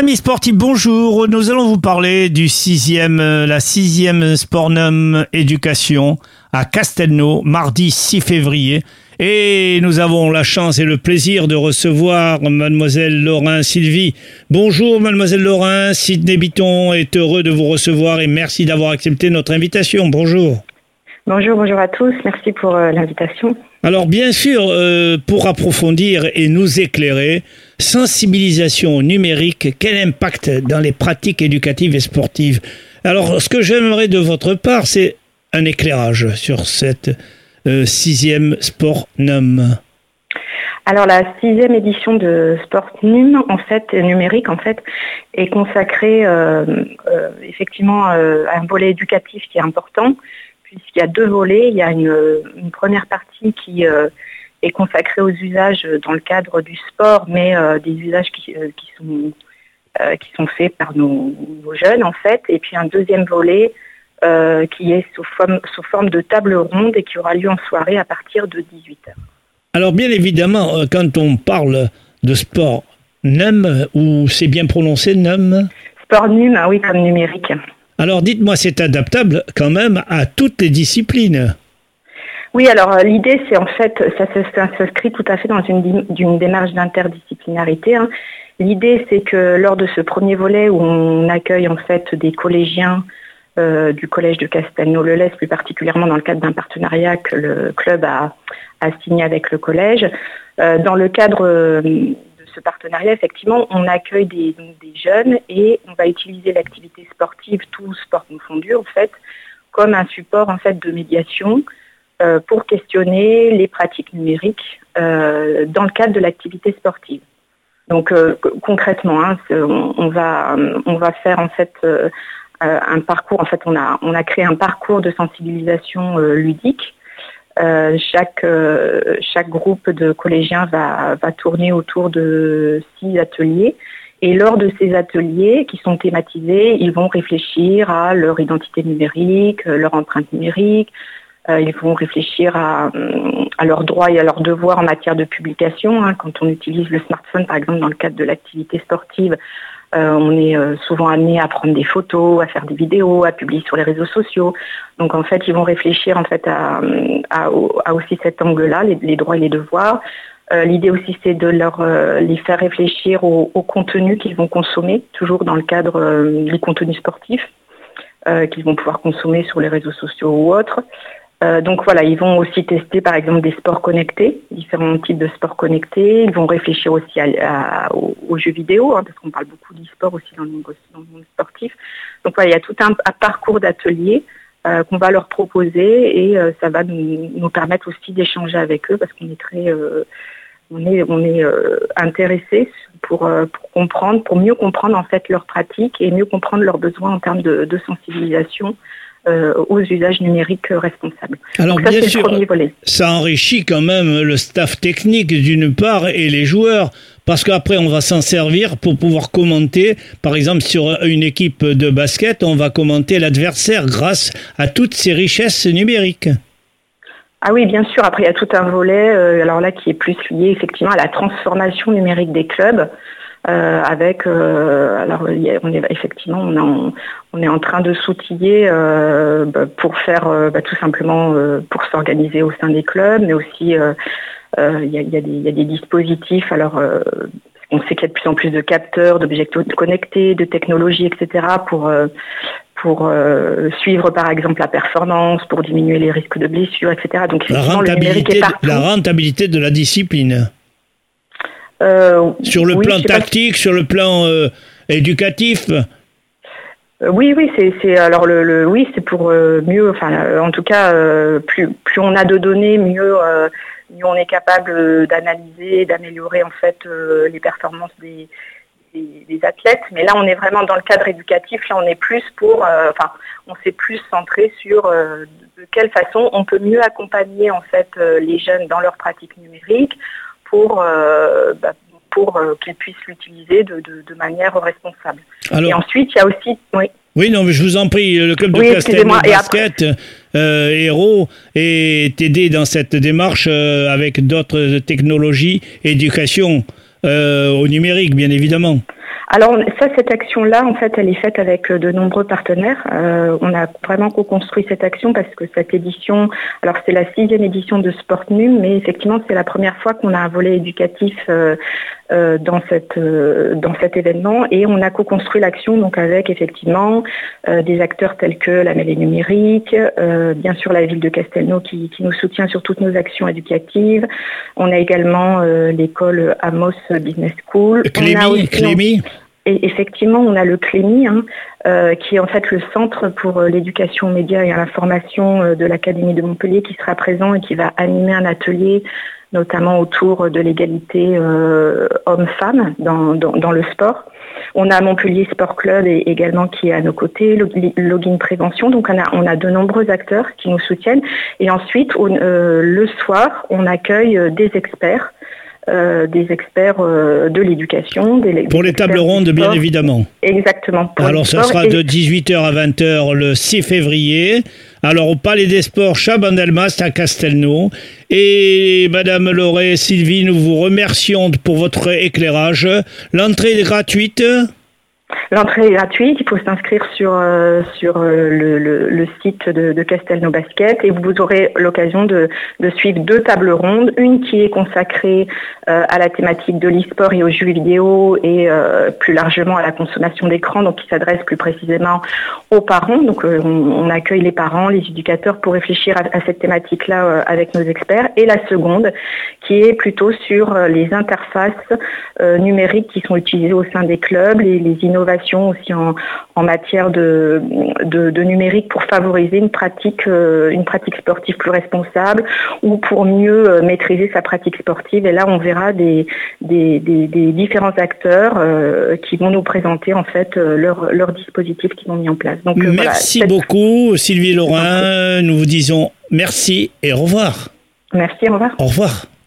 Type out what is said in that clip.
Amis sportifs, bonjour. Nous allons vous parler du sixième, euh, la sixième Spornum Éducation à Castelnau, mardi 6 février. Et nous avons la chance et le plaisir de recevoir mademoiselle Laurin Sylvie. Bonjour mademoiselle Laurin, Sidney Biton est heureux de vous recevoir et merci d'avoir accepté notre invitation. Bonjour. Bonjour, bonjour à tous. Merci pour euh, l'invitation. Alors bien sûr, euh, pour approfondir et nous éclairer, sensibilisation numérique, quel impact dans les pratiques éducatives et sportives Alors ce que j'aimerais de votre part, c'est un éclairage sur cette euh, sixième Sport NUM. Alors la sixième édition de Sport NUM, en fait, numérique, en fait, est consacrée effectivement à un volet éducatif qui est important puisqu'il y a deux volets. Il y a une, première partie qui euh, est consacrée aux usages dans le cadre du sport, mais euh, des usages qui, euh, sont, qui sont faits par nos, jeunes en fait. Et puis un deuxième volet qui est sous forme, sous forme de table ronde et qui aura lieu en soirée à partir de 18h. Alors bien évidemment, quand on parle de sport NUM, ou c'est bien prononcé NUM? Sport NUM, ah oui, comme numérique. Alors dites-moi, c'est adaptable quand même à toutes les disciplines. Oui, alors euh, l'idée, c'est en fait, ça s'inscrit tout à fait dans une, démarche d'interdisciplinarité. Hein. L'idée, c'est que lors de ce premier volet où on accueille en fait des collégiens euh, du collège de Castelnau-le-Lez, plus particulièrement dans le cadre d'un partenariat que le club a, signé avec le collège, euh, dans le cadre partenariat, effectivement, on accueille des, jeunes et on va utiliser l'activité sportive, tout sport confondu, en fait, comme un support en fait de médiation pour questionner les pratiques numériques euh, dans le cadre de l'activité sportive. Donc euh, concrètement, hein, on, va on va faire en fait un parcours. En fait, on a on a créé un parcours de sensibilisation ludique euh, chaque, euh, chaque groupe de collégiens va, va tourner autour de six ateliers. Et lors de ces ateliers qui sont thématisés, ils vont réfléchir à leur identité numérique, leur empreinte numérique, euh, ils vont réfléchir à, à, leurs droits et à leurs devoirs en matière de publication. Hein. Quand on utilise le smartphone, par exemple, dans le cadre de l'activité sportive, euh, on est euh, souvent amené à prendre des photos, à faire des vidéos, à publier sur les réseaux sociaux. Donc en fait, ils vont réfléchir en fait à, aussi cet angle-là, les, droits et les devoirs. Euh, l'idée aussi, c'est de leur les faire réfléchir au, au contenu qu'ils vont consommer, toujours dans le cadre des contenus sportifs qu'ils vont pouvoir consommer sur les réseaux sociaux ou autres. Euh, donc voilà, ils vont aussi tester par exemple des sports connectés, différents types de sports connectés. Ils vont réfléchir aussi aux, jeux vidéo, hein, parce qu'on parle beaucoup d'e-sport aussi dans le, monde, sportif. Donc voilà, il y a tout un, parcours d'ateliers euh, qu'on va leur proposer et euh, ça va nous, permettre aussi d'échanger avec eux parce qu'on est très, on est, intéressé pour, comprendre, pour mieux comprendre en fait leurs pratiques et mieux comprendre leurs besoins en termes de, sensibilisation aux usages numériques responsables. Alors bien sûr, ça enrichit quand même le staff technique d'une part et les joueurs parce qu'après on va s'en servir pour pouvoir commenter, par exemple sur une équipe de basket, on va commenter l'adversaire grâce à toutes ces richesses numériques. Ah oui, bien sûr. Après, il y a tout un volet, euh, alors là, qui est plus lié effectivement à la transformation numérique des clubs. Euh, avec euh, alors on est effectivement on est en, on est en train de s'outiller euh, bah, pour faire bah, tout simplement pour s'organiser au sein des clubs, mais aussi il y a, y, a y, a, des dispositifs alors on sait qu'il y a de plus en plus de capteurs, d'objets connectés, de technologies, etc. pour pour suivre par exemple la performance, pour diminuer les risques de blessures, etc. Donc la rentabilité, la rentabilité de la discipline. Euh, sur le plan tactique, sur le plan euh, éducatif euh, oui, oui, c'est alors le, oui, c'est pour mieux. Enfin, en tout cas, plus plus on a de données, mieux mieux on est capable d'analyser, d'améliorer en fait les performances des, des, athlètes. Mais là, on est vraiment dans le cadre éducatif. Là, on est plus pour, enfin, on s'est plus centré sur de quelle façon on peut mieux accompagner en fait les jeunes dans leur pratique numérique pour, euh, bah, pour euh, qu'ils puissent l'utiliser de, de, manière responsable. et ensuite, il y a aussi... Oui. Oui, non, mais je vous en prie, le club de oui, Basket, euh, Héros, est aidé dans cette démarche avec d'autres technologies, éducation au numérique, bien évidemment. Alors ça, cette action-là, en fait, elle est faite avec de nombreux partenaires. Euh, on a vraiment co-construit cette action parce que cette édition, alors c'est la sixième édition de Sport Num, mais effectivement c'est la première fois qu'on a un volet éducatif euh, euh, dans cette euh, dans cet événement et on a co-construit l'action donc avec effectivement des acteurs tels que la mêlée numérique, bien sûr la ville de Castelnau qui, qui, nous soutient sur toutes nos actions éducatives. On a également l'école Amos Business School. Clémy, et effectivement, on a le CLEMI, hein, euh, qui est en fait le centre pour euh, l'éducation aux médias et à l'information euh, de l'Académie de Montpellier, qui sera présent et qui va animer un atelier, notamment autour de l'égalité homme-femme dans, le sport. On a Montpellier Sport Club également qui est à nos côtés, Login Prévention. Donc on a de nombreux acteurs qui nous soutiennent. Et ensuite, le soir, on accueille des experts euh, des experts euh, de l'éducation. Pour les tables rondes, bien évidemment. Exactement. Alors, ce sera de 18h à 20h le 6 février. Alors, au Palais des Sports Chabandelmas à Castelnau. Et Madame Lauré, Sylvie, nous vous remercions pour votre éclairage. L'entrée est gratuite L'entrée est gratuite, il faut s'inscrire sur, euh, sur euh, le, site de, de Castelnau Basket et vous aurez l'occasion de, suivre deux tables rondes, une qui est consacrée euh, à la thématique de l'e-sport et aux jeux vidéo et plus largement à la consommation d'écran, donc qui s'adresse plus précisément aux parents. Donc on, accueille les parents, les éducateurs pour réfléchir à, cette thématique-là avec nos experts. Et la seconde qui est plutôt sur les interfaces numériques qui sont utilisées au sein des clubs, les innovations aussi en, matière de, de, numérique pour favoriser une pratique, euh, une pratique sportive plus responsable ou pour mieux euh, maîtriser sa pratique sportive. Et là, on verra des, des, différents acteurs euh, qui vont nous présenter en fait leurs leur dispositifs qu'ils ont mis en place. Donc, merci beaucoup, Sylvie Laurin. Nous vous disons merci et au revoir. Merci, au revoir. Au revoir.